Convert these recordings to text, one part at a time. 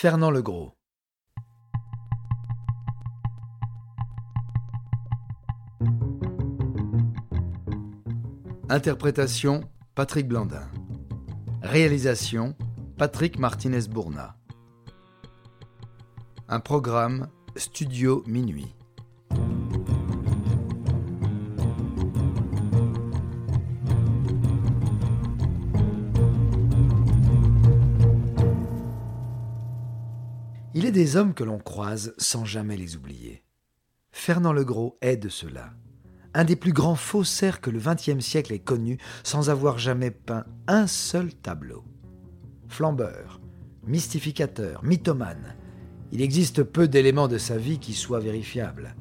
Fernand Legros. Interprétation Patrick Blandin. Réalisation Patrick Martinez-Bourna. Un programme Studio Minuit. Des hommes que l'on croise sans jamais les oublier. Fernand Legros est de cela. Un des plus grands faussaires que le XXe siècle ait connu sans avoir jamais peint un seul tableau. Flambeur, mystificateur, mythomane, il existe peu d'éléments de sa vie qui soient vérifiables.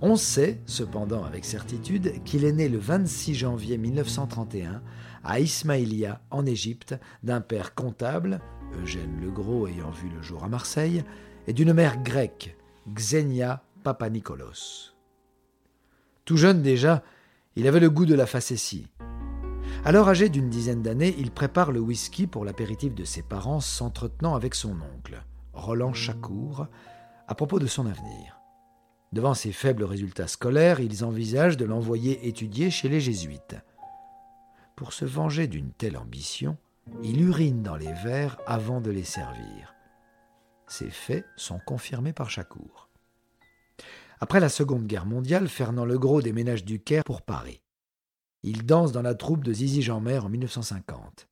On sait, cependant avec certitude, qu'il est né le 26 janvier 1931 à Ismaïlia, en Égypte, d'un père comptable, Eugène Legros ayant vu le jour à Marseille, et d'une mère grecque, Xenia Papanikolos. Tout jeune déjà, il avait le goût de la facétie. Alors âgé d'une dizaine d'années, il prépare le whisky pour l'apéritif de ses parents, s'entretenant avec son oncle, Roland Chacour, à propos de son avenir. Devant ses faibles résultats scolaires, ils envisagent de l'envoyer étudier chez les jésuites. Pour se venger d'une telle ambition, il urine dans les verres avant de les servir. Ces faits sont confirmés par Chacour. Après la Seconde Guerre mondiale, Fernand Legros déménage du Caire pour Paris. Il danse dans la troupe de Zizi Jeanmer en 1950.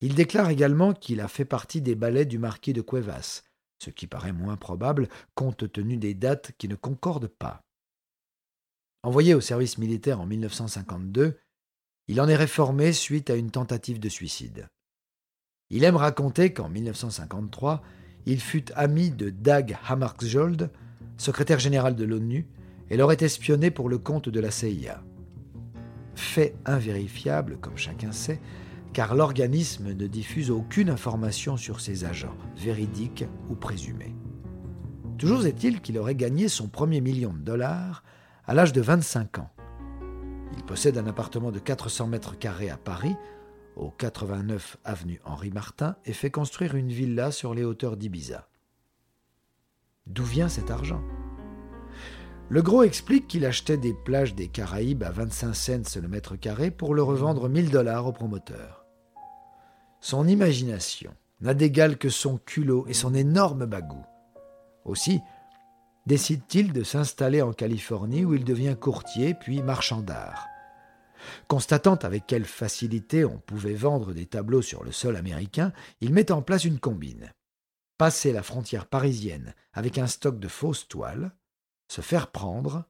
Il déclare également qu'il a fait partie des ballets du marquis de Cuevas, ce qui paraît moins probable compte tenu des dates qui ne concordent pas. Envoyé au service militaire en 1952, il en est réformé suite à une tentative de suicide. Il aime raconter qu'en 1953, il fut ami de Dag Hammarskjöld, secrétaire général de l'ONU, et l'aurait espionné pour le compte de la CIA. Fait invérifiable, comme chacun sait, car l'organisme ne diffuse aucune information sur ses agents, véridiques ou présumés. Toujours est-il qu'il aurait gagné son premier million de dollars à l'âge de 25 ans. Il possède un appartement de 400 mètres carrés à Paris, au 89 avenue Henri Martin, et fait construire une villa sur les hauteurs d'Ibiza. D'où vient cet argent? Le gros explique qu'il achetait des plages des Caraïbes à 25 cents le mètre carré pour le revendre 1000 dollars au promoteur. Son imagination n'a d'égal que son culot et son énorme bagou. Aussi, décide-t-il de s'installer en Californie où il devient courtier puis marchand d'art. Constatant avec quelle facilité on pouvait vendre des tableaux sur le sol américain, il met en place une combine passer la frontière parisienne avec un stock de fausses toiles, se faire prendre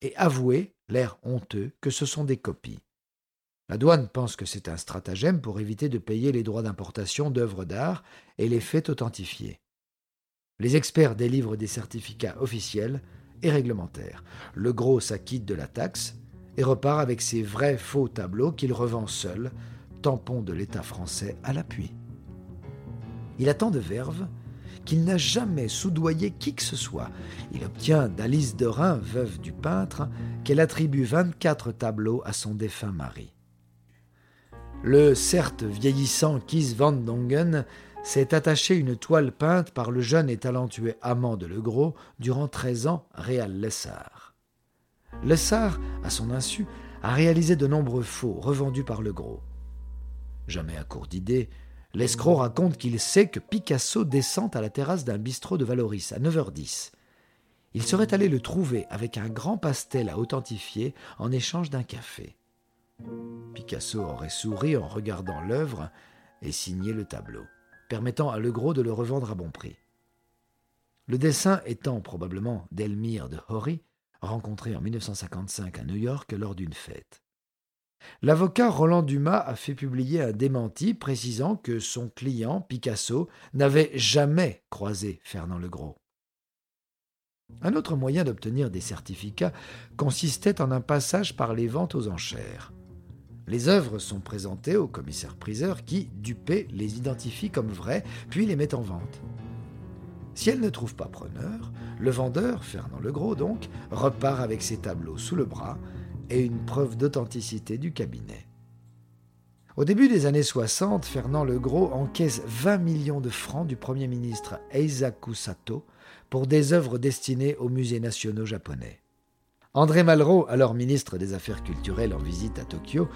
et avouer, l'air honteux, que ce sont des copies. La douane pense que c'est un stratagème pour éviter de payer les droits d'importation d'œuvres d'art et les fait authentifier. Les experts délivrent des certificats officiels et réglementaires. Le gros s'acquitte de la taxe et repart avec ses vrais faux tableaux qu'il revend seul, tampon de l'État français à l'appui. Il a tant de verve qu'il n'a jamais soudoyé qui que ce soit. Il obtient d'Alice de Rhin, veuve du peintre, qu'elle attribue 24 tableaux à son défunt mari. Le certes vieillissant Kies van Dongen s'est attaché une toile peinte par le jeune et talentueux amant de Legros durant 13 ans, Réal Lessard. Lessard, à son insu, a réalisé de nombreux faux revendus par Legros. Jamais à court d'idées, L'escroc raconte qu'il sait que Picasso descend à la terrasse d'un bistrot de Valoris à 9h10. Il serait allé le trouver avec un grand pastel à authentifier en échange d'un café. Picasso aurait souri en regardant l'œuvre et signé le tableau, permettant à Legros de le revendre à bon prix. Le dessin étant probablement d'Elmire de Horry, rencontré en 1955 à New York lors d'une fête. L'avocat Roland Dumas a fait publier un démenti précisant que son client, Picasso, n'avait jamais croisé Fernand Legros. Un autre moyen d'obtenir des certificats consistait en un passage par les ventes aux enchères. Les œuvres sont présentées au commissaire-priseur qui, dupé, les identifie comme vraies, puis les met en vente. Si elle ne trouve pas preneur, le vendeur, Fernand Legros donc, repart avec ses tableaux sous le bras et une preuve d'authenticité du cabinet. Au début des années 60, Fernand Legros encaisse 20 millions de francs du Premier ministre Eisaku Sato pour des œuvres destinées aux musées nationaux japonais. André Malraux, alors ministre des Affaires culturelles en visite à Tokyo,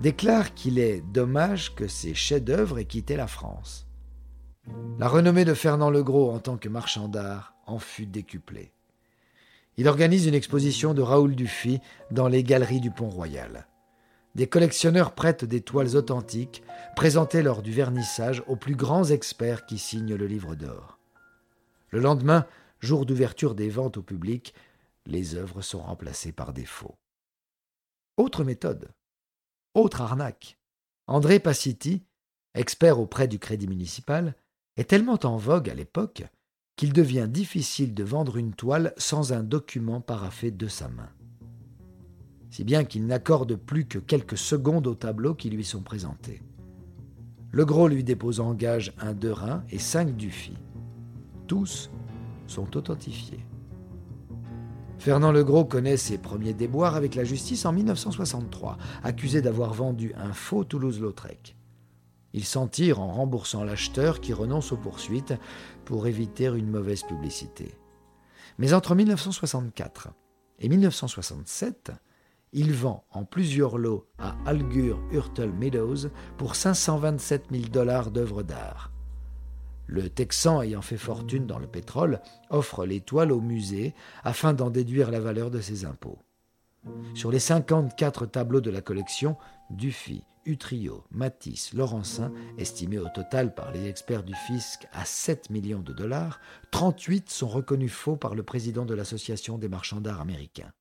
déclare qu'il est dommage que ces chefs-d'œuvre aient quitté la France. La renommée de Fernand Legros en tant que marchand d'art en fut décuplée. Il organise une exposition de Raoul Dufy dans les galeries du Pont-Royal. Des collectionneurs prêtent des toiles authentiques présentées lors du vernissage aux plus grands experts qui signent le livre d'or. Le lendemain, jour d'ouverture des ventes au public, les œuvres sont remplacées par des. Autre méthode. Autre arnaque. André Passiti, expert auprès du Crédit municipal, est tellement en vogue à l'époque qu'il devient difficile de vendre une toile sans un document paraffé de sa main. Si bien qu'il n'accorde plus que quelques secondes aux tableaux qui lui sont présentés. Le gros lui dépose en gage un de rein et cinq Dufy. Tous sont authentifiés. Fernand Legros connaît ses premiers déboires avec la justice en 1963, accusé d'avoir vendu un faux Toulouse-Lautrec. Il s'en tire en remboursant l'acheteur qui renonce aux poursuites pour éviter une mauvaise publicité. Mais entre 1964 et 1967, il vend en plusieurs lots à Algur Hurtle Meadows pour 527 000 dollars d'œuvres d'art. Le Texan, ayant fait fortune dans le pétrole, offre les toiles au musée afin d'en déduire la valeur de ses impôts. Sur les 54 tableaux de la collection, Dufy, Utrio, Matisse, Laurencin, estimés au total par les experts du fisc à 7 millions de dollars, 38 sont reconnus faux par le président de l'Association des marchands d'art américains.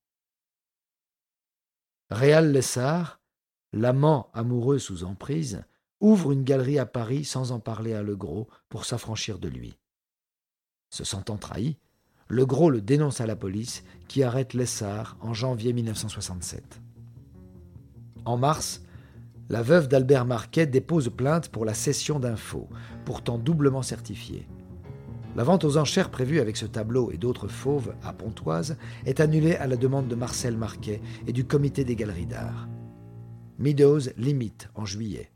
Réal Lessard, l'amant amoureux sous emprise, ouvre une galerie à Paris sans en parler à Legros pour s'affranchir de lui. Se sentant trahi, Legros le dénonce à la police qui arrête Lessard en janvier 1967. En mars, la veuve d'Albert Marquet dépose plainte pour la cession faux, pourtant doublement certifié. La vente aux enchères prévue avec ce tableau et d'autres fauves à Pontoise est annulée à la demande de Marcel Marquet et du comité des galeries d'art. Meadows limite en juillet.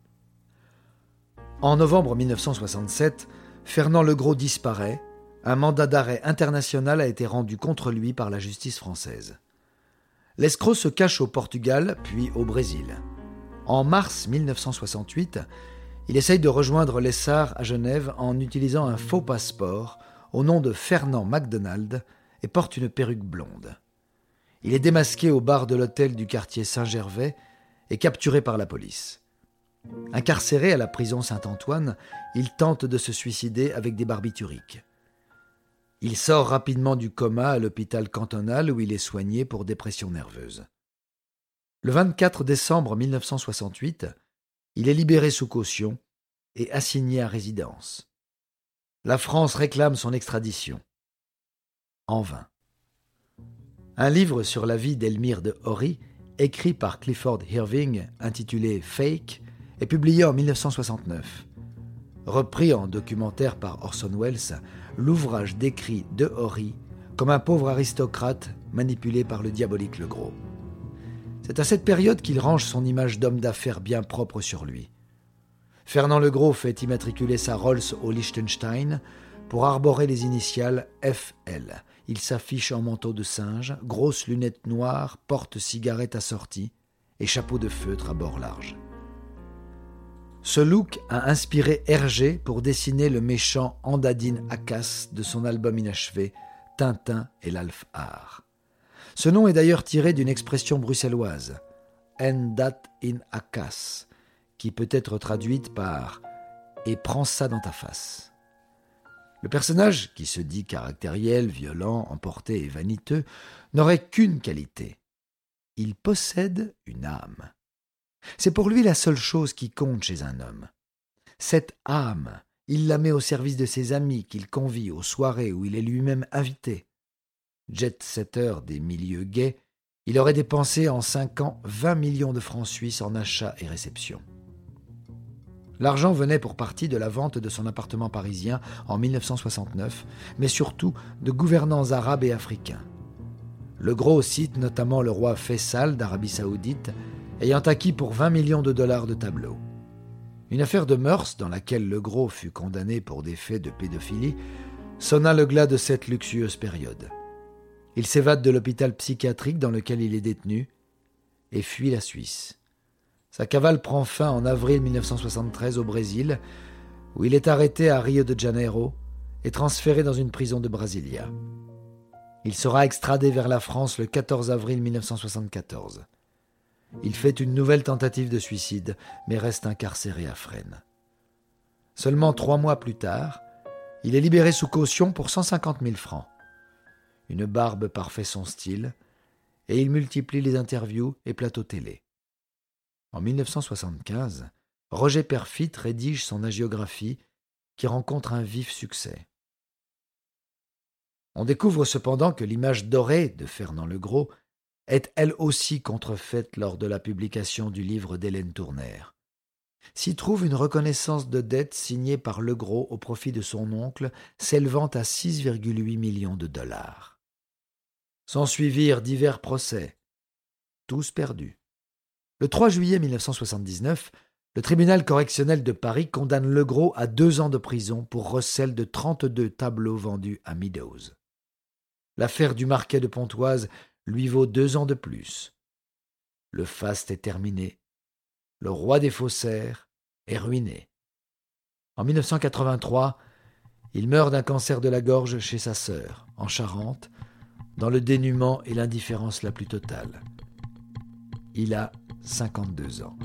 En novembre 1967, Fernand Legros disparaît. Un mandat d'arrêt international a été rendu contre lui par la justice française. L'escroc se cache au Portugal, puis au Brésil. En mars 1968, il essaye de rejoindre l'Essar à Genève en utilisant un faux passeport au nom de Fernand MacDonald et porte une perruque blonde. Il est démasqué au bar de l'hôtel du quartier Saint-Gervais et capturé par la police. Incarcéré à la prison Saint-Antoine, il tente de se suicider avec des barbituriques. Il sort rapidement du coma à l'hôpital cantonal où il est soigné pour dépression nerveuse. Le 24 décembre 1968, il est libéré sous caution et assigné à résidence. La France réclame son extradition. En vain. Un livre sur la vie d'Elmire de Horry, écrit par Clifford Irving, intitulé Fake, est publié en 1969. Repris en documentaire par Orson Welles, l'ouvrage décrit de Horry comme un pauvre aristocrate manipulé par le diabolique Le Gros. C'est à cette période qu'il range son image d'homme d'affaires bien propre sur lui. Fernand Le Gros fait immatriculer sa Rolls au Liechtenstein pour arborer les initiales FL. Il s'affiche en manteau de singe, grosses lunettes noires, porte-cigarette assortie et chapeau de feutre à bord large. Ce look a inspiré Hergé pour dessiner le méchant Andadine Akas de son album inachevé Tintin et l'Alf Art. Ce nom est d'ailleurs tiré d'une expression bruxelloise, Endat in Akas, qui peut être traduite par Et prends ça dans ta face. Le personnage, qui se dit caractériel, violent, emporté et vaniteux, n'aurait qu'une qualité. Il possède une âme. C'est pour lui la seule chose qui compte chez un homme. Cette âme, il la met au service de ses amis qu'il convie aux soirées où il est lui-même invité. Jet-setter des milieux gays, il aurait dépensé en cinq ans 20 millions de francs suisses en achats et réceptions. L'argent venait pour partie de la vente de son appartement parisien en 1969, mais surtout de gouvernants arabes et africains. Le gros cite notamment le roi Faisal d'Arabie saoudite, ayant acquis pour 20 millions de dollars de tableaux. Une affaire de mœurs dans laquelle Le Gros fut condamné pour des faits de pédophilie sonna le glas de cette luxueuse période. Il s'évade de l'hôpital psychiatrique dans lequel il est détenu et fuit la Suisse. Sa cavale prend fin en avril 1973 au Brésil, où il est arrêté à Rio de Janeiro et transféré dans une prison de Brasilia. Il sera extradé vers la France le 14 avril 1974. Il fait une nouvelle tentative de suicide, mais reste incarcéré à Fresnes. Seulement trois mois plus tard, il est libéré sous caution pour 150 000 francs. Une barbe parfait son style, et il multiplie les interviews et plateaux télé. En 1975, Roger Perfit rédige son agiographie qui rencontre un vif succès. On découvre cependant que l'image dorée de Fernand Legros est elle aussi contrefaite lors de la publication du livre d'Hélène Tournaire. S'y trouve une reconnaissance de dette signée par Legros au profit de son oncle, s'élevant à 6,8 millions de dollars. S'ensuivirent divers procès, tous perdus. Le 3 juillet 1979, le tribunal correctionnel de Paris condamne Legros à deux ans de prison pour recel de 32 tableaux vendus à Meadows. L'affaire du marquet de Pontoise lui vaut deux ans de plus. Le faste est terminé. Le roi des faussaires est ruiné. En 1983, il meurt d'un cancer de la gorge chez sa sœur, en Charente, dans le dénuement et l'indifférence la plus totale. Il a 52 ans.